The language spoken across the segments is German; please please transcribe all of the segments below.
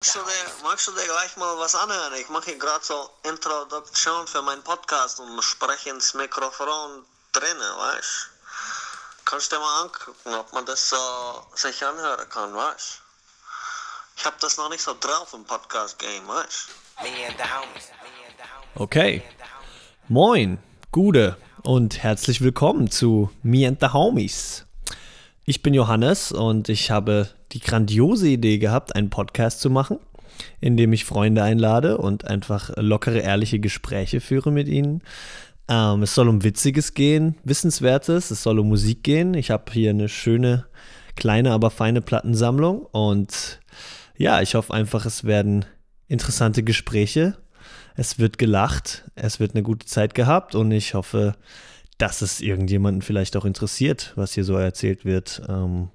Magst du, dir, magst du dir gleich mal was anhören? Ich mache hier gerade so Introduktion für meinen Podcast und spreche ins Mikrofon drinnen, weißt Kannst du dir mal angucken, ob man das so sich anhören kann, weißt Ich habe das noch nicht so drauf im Podcast-Game, weißt Okay. Moin, Gude und herzlich willkommen zu Me and the Homies. Ich bin Johannes und ich habe die grandiose Idee gehabt, einen Podcast zu machen, in dem ich Freunde einlade und einfach lockere, ehrliche Gespräche führe mit ihnen. Ähm, es soll um Witziges gehen, Wissenswertes, es soll um Musik gehen. Ich habe hier eine schöne, kleine, aber feine Plattensammlung und ja, ich hoffe einfach, es werden interessante Gespräche. Es wird gelacht, es wird eine gute Zeit gehabt und ich hoffe, dass es irgendjemanden vielleicht auch interessiert, was hier so erzählt wird. Ähm,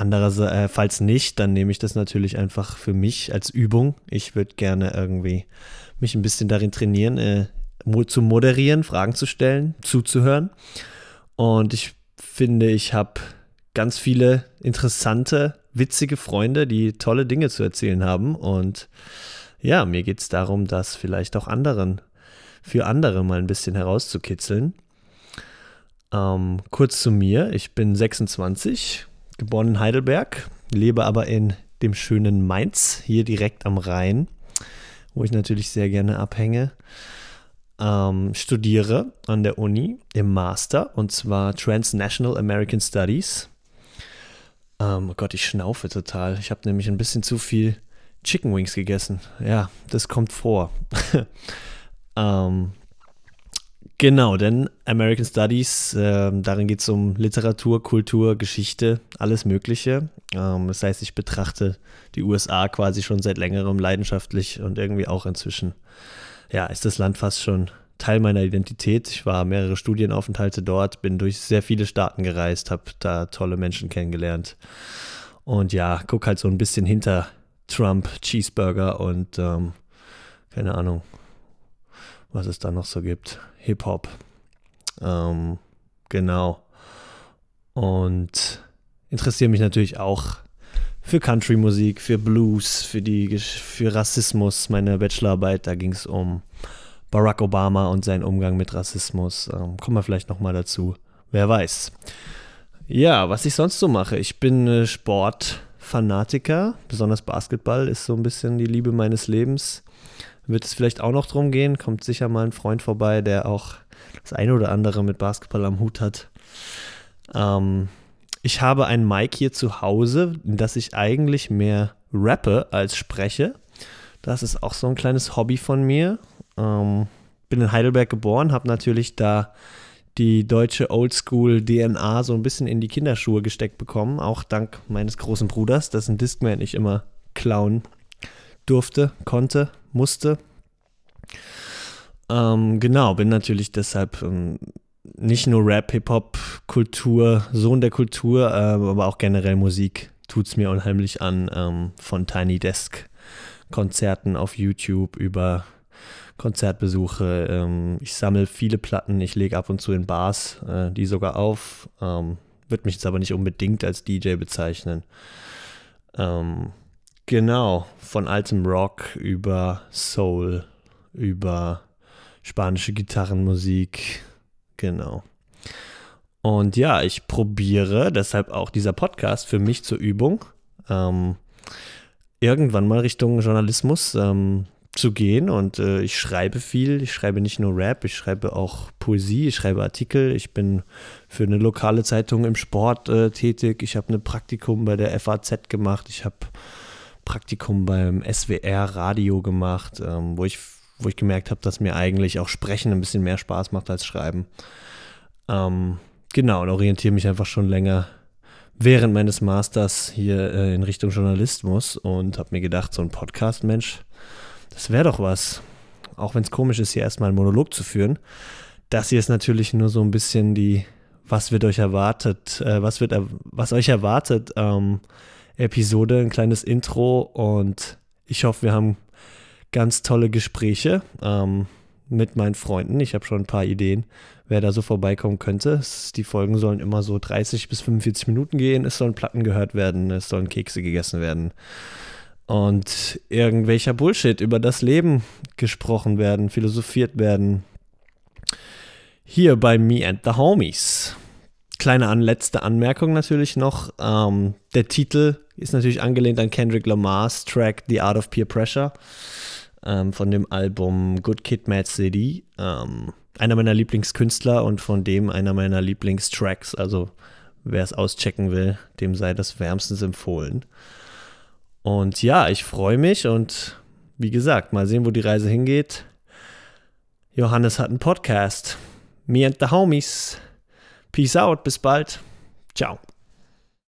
Andererseits, äh, nicht, dann nehme ich das natürlich einfach für mich als Übung. Ich würde gerne irgendwie mich ein bisschen darin trainieren, äh, zu moderieren, Fragen zu stellen, zuzuhören. Und ich finde, ich habe ganz viele interessante, witzige Freunde, die tolle Dinge zu erzählen haben. Und ja, mir geht es darum, das vielleicht auch anderen, für andere mal ein bisschen herauszukitzeln. Ähm, kurz zu mir, ich bin 26, geboren in Heidelberg, lebe aber in dem schönen Mainz, hier direkt am Rhein, wo ich natürlich sehr gerne abhänge. Ähm, studiere an der Uni im Master und zwar Transnational American Studies. Ähm, oh Gott, ich schnaufe total. Ich habe nämlich ein bisschen zu viel Chicken Wings gegessen. Ja, das kommt vor. ähm, Genau, denn American Studies, äh, darin geht es um Literatur, Kultur, Geschichte, alles Mögliche. Ähm, das heißt, ich betrachte die USA quasi schon seit längerem leidenschaftlich und irgendwie auch inzwischen, ja, ist das Land fast schon Teil meiner Identität. Ich war mehrere Studienaufenthalte dort, bin durch sehr viele Staaten gereist, habe da tolle Menschen kennengelernt. Und ja, guck halt so ein bisschen hinter Trump, Cheeseburger und ähm, keine Ahnung, was es da noch so gibt. Hip-Hop. Ähm, genau. Und interessiere mich natürlich auch für Country-Musik, für Blues, für, die, für Rassismus. Meine Bachelorarbeit, da ging es um Barack Obama und seinen Umgang mit Rassismus. Ähm, kommen wir vielleicht nochmal dazu. Wer weiß. Ja, was ich sonst so mache. Ich bin äh, Sportfanatiker. Besonders Basketball ist so ein bisschen die Liebe meines Lebens wird es vielleicht auch noch drum gehen. Kommt sicher mal ein Freund vorbei, der auch das eine oder andere mit Basketball am Hut hat. Ähm, ich habe ein Mic hier zu Hause, in das ich eigentlich mehr rappe als spreche. Das ist auch so ein kleines Hobby von mir. Ähm, bin in Heidelberg geboren, habe natürlich da die deutsche Oldschool-DNA so ein bisschen in die Kinderschuhe gesteckt bekommen, auch dank meines großen Bruders, dessen Discman ich immer klauen durfte, konnte, musste. Ähm, genau, bin natürlich deshalb ähm, nicht nur Rap, Hip-Hop, Kultur, Sohn der Kultur, äh, aber auch generell Musik tut es mir unheimlich an. Ähm, von Tiny Desk Konzerten auf YouTube über Konzertbesuche. Ähm, ich sammle viele Platten, ich lege ab und zu in Bars äh, die sogar auf. Ähm, Würde mich jetzt aber nicht unbedingt als DJ bezeichnen. Ähm, Genau, von altem Rock über Soul, über spanische Gitarrenmusik. Genau. Und ja, ich probiere deshalb auch dieser Podcast für mich zur Übung, ähm, irgendwann mal Richtung Journalismus ähm, zu gehen. Und äh, ich schreibe viel. Ich schreibe nicht nur Rap, ich schreibe auch Poesie, ich schreibe Artikel. Ich bin für eine lokale Zeitung im Sport äh, tätig. Ich habe ein Praktikum bei der FAZ gemacht. Ich habe Praktikum beim SWR Radio gemacht, ähm, wo, ich, wo ich gemerkt habe, dass mir eigentlich auch Sprechen ein bisschen mehr Spaß macht als Schreiben. Ähm, genau, und orientiere mich einfach schon länger während meines Masters hier äh, in Richtung Journalismus und habe mir gedacht, so ein Podcast, Mensch, das wäre doch was. Auch wenn es komisch ist, hier erstmal einen Monolog zu führen. Das hier ist natürlich nur so ein bisschen die, was wird euch erwartet, äh, was wird, was euch erwartet, ähm, Episode, ein kleines Intro und ich hoffe, wir haben ganz tolle Gespräche ähm, mit meinen Freunden. Ich habe schon ein paar Ideen, wer da so vorbeikommen könnte. Die Folgen sollen immer so 30 bis 45 Minuten gehen. Es sollen Platten gehört werden, es sollen Kekse gegessen werden. und irgendwelcher Bullshit über das Leben gesprochen werden, philosophiert werden. Hier bei Me and the Homies. Kleine an, letzte Anmerkung natürlich noch. Ähm, der Titel ist natürlich angelehnt an Kendrick Lamars Track The Art of Peer Pressure ähm, von dem Album Good Kid, Mad City. Ähm, einer meiner Lieblingskünstler und von dem einer meiner Lieblingstracks. Also wer es auschecken will, dem sei das wärmstens empfohlen. Und ja, ich freue mich und wie gesagt, mal sehen, wo die Reise hingeht. Johannes hat einen Podcast. Me and the Homies. Peace out, bis bald. Ciao.